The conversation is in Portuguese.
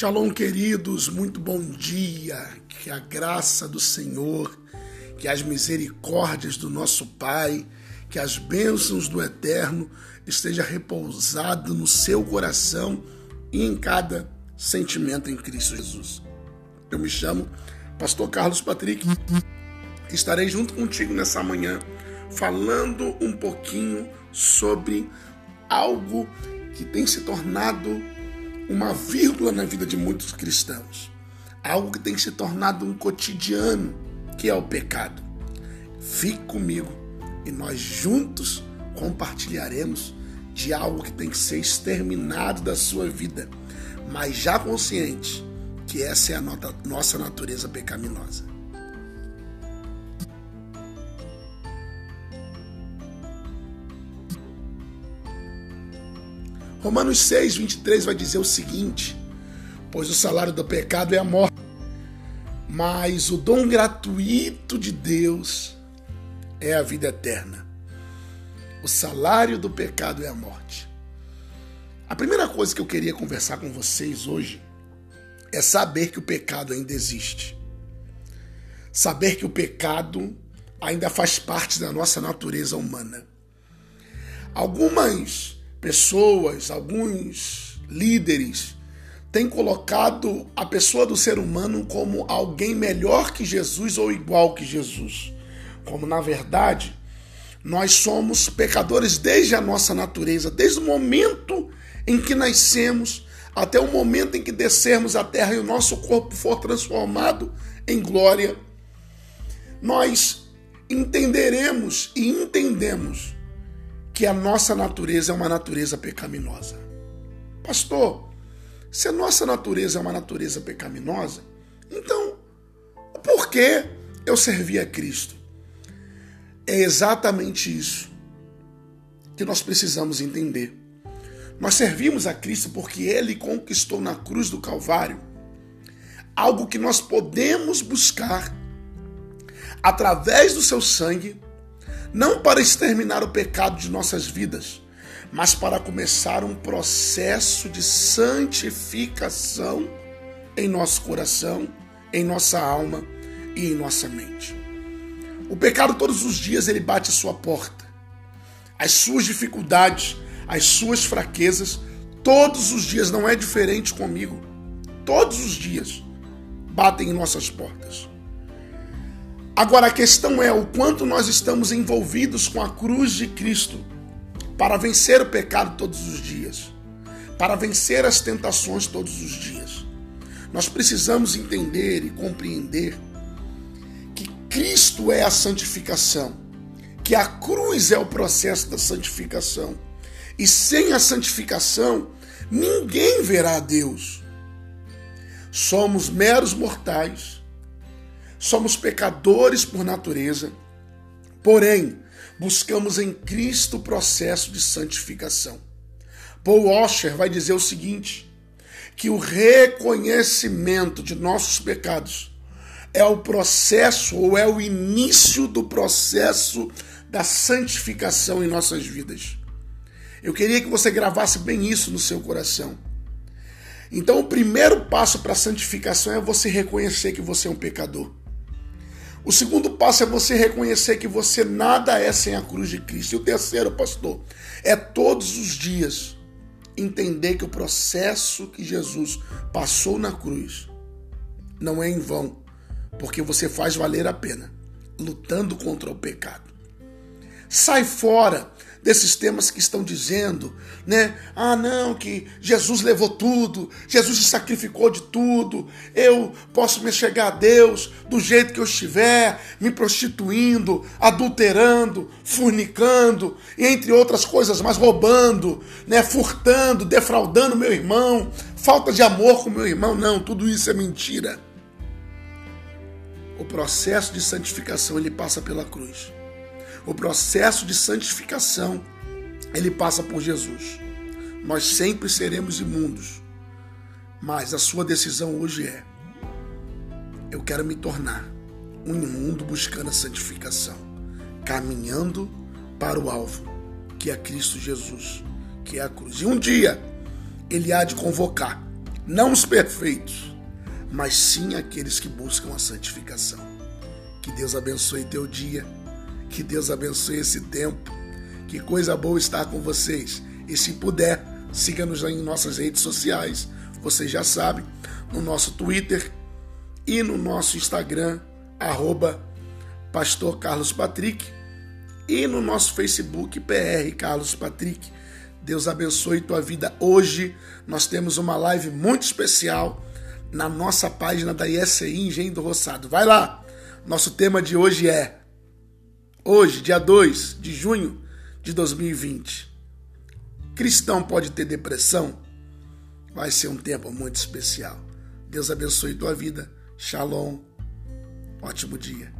Shalom, queridos, muito bom dia. Que a graça do Senhor, que as misericórdias do nosso Pai, que as bênçãos do Eterno esteja repousado no seu coração e em cada sentimento em Cristo Jesus. Eu me chamo Pastor Carlos Patrick. Estarei junto contigo nessa manhã falando um pouquinho sobre algo que tem se tornado uma vírgula na vida de muitos cristãos. Algo que tem se tornado um cotidiano, que é o pecado. Fique comigo e nós juntos compartilharemos de algo que tem que ser exterminado da sua vida, mas já consciente que essa é a nossa natureza pecaminosa. Romanos 6, 23 vai dizer o seguinte: Pois o salário do pecado é a morte, mas o dom gratuito de Deus é a vida eterna. O salário do pecado é a morte. A primeira coisa que eu queria conversar com vocês hoje é saber que o pecado ainda existe. Saber que o pecado ainda faz parte da nossa natureza humana. Algumas pessoas, alguns líderes, têm colocado a pessoa do ser humano como alguém melhor que Jesus ou igual que Jesus. Como na verdade, nós somos pecadores desde a nossa natureza, desde o momento em que nascemos até o momento em que descermos à terra e o nosso corpo for transformado em glória. Nós entenderemos e entendemos que a nossa natureza é uma natureza pecaminosa. Pastor, se a nossa natureza é uma natureza pecaminosa, então por que eu servi a Cristo? É exatamente isso que nós precisamos entender. Nós servimos a Cristo porque Ele conquistou na cruz do Calvário algo que nós podemos buscar através do seu sangue não para exterminar o pecado de nossas vidas, mas para começar um processo de santificação em nosso coração, em nossa alma e em nossa mente. O pecado todos os dias ele bate a sua porta. As suas dificuldades, as suas fraquezas, todos os dias não é diferente comigo. Todos os dias batem em nossas portas. Agora a questão é o quanto nós estamos envolvidos com a cruz de Cristo para vencer o pecado todos os dias, para vencer as tentações todos os dias. Nós precisamos entender e compreender que Cristo é a santificação, que a cruz é o processo da santificação. E sem a santificação, ninguém verá a Deus. Somos meros mortais Somos pecadores por natureza, porém, buscamos em Cristo o processo de santificação. Paul Washer vai dizer o seguinte: que o reconhecimento de nossos pecados é o processo ou é o início do processo da santificação em nossas vidas. Eu queria que você gravasse bem isso no seu coração. Então, o primeiro passo para a santificação é você reconhecer que você é um pecador. O segundo passo é você reconhecer que você nada é sem a cruz de Cristo. E o terceiro, pastor, é todos os dias entender que o processo que Jesus passou na cruz não é em vão, porque você faz valer a pena lutando contra o pecado. Sai fora desses temas que estão dizendo, né? Ah, não, que Jesus levou tudo, Jesus se sacrificou de tudo, eu posso me chegar a Deus do jeito que eu estiver, me prostituindo, adulterando, fornicando, entre outras coisas, mas roubando, né? Furtando, defraudando meu irmão, falta de amor com meu irmão. Não, tudo isso é mentira. O processo de santificação ele passa pela cruz. O processo de santificação, ele passa por Jesus. Nós sempre seremos imundos, mas a sua decisão hoje é: eu quero me tornar um imundo buscando a santificação, caminhando para o alvo, que é Cristo Jesus, que é a cruz. E um dia ele há de convocar Não os perfeitos, mas sim aqueles que buscam a santificação. Que Deus abençoe teu dia, que Deus abençoe esse tempo. Que coisa boa estar com vocês. E se puder, siga-nos em nossas redes sociais. Vocês já sabem, no nosso Twitter e no nosso Instagram, arroba Pastor Carlos Patrick, e no nosso Facebook, PR Carlos Patrick. Deus abençoe tua vida. Hoje nós temos uma live muito especial na nossa página da ISCI Engenho do Roçado. Vai lá! Nosso tema de hoje é hoje, dia 2 de junho de 2020. Cristão pode ter depressão? Vai ser um tempo muito especial. Deus abençoe tua vida. Shalom. Ótimo dia.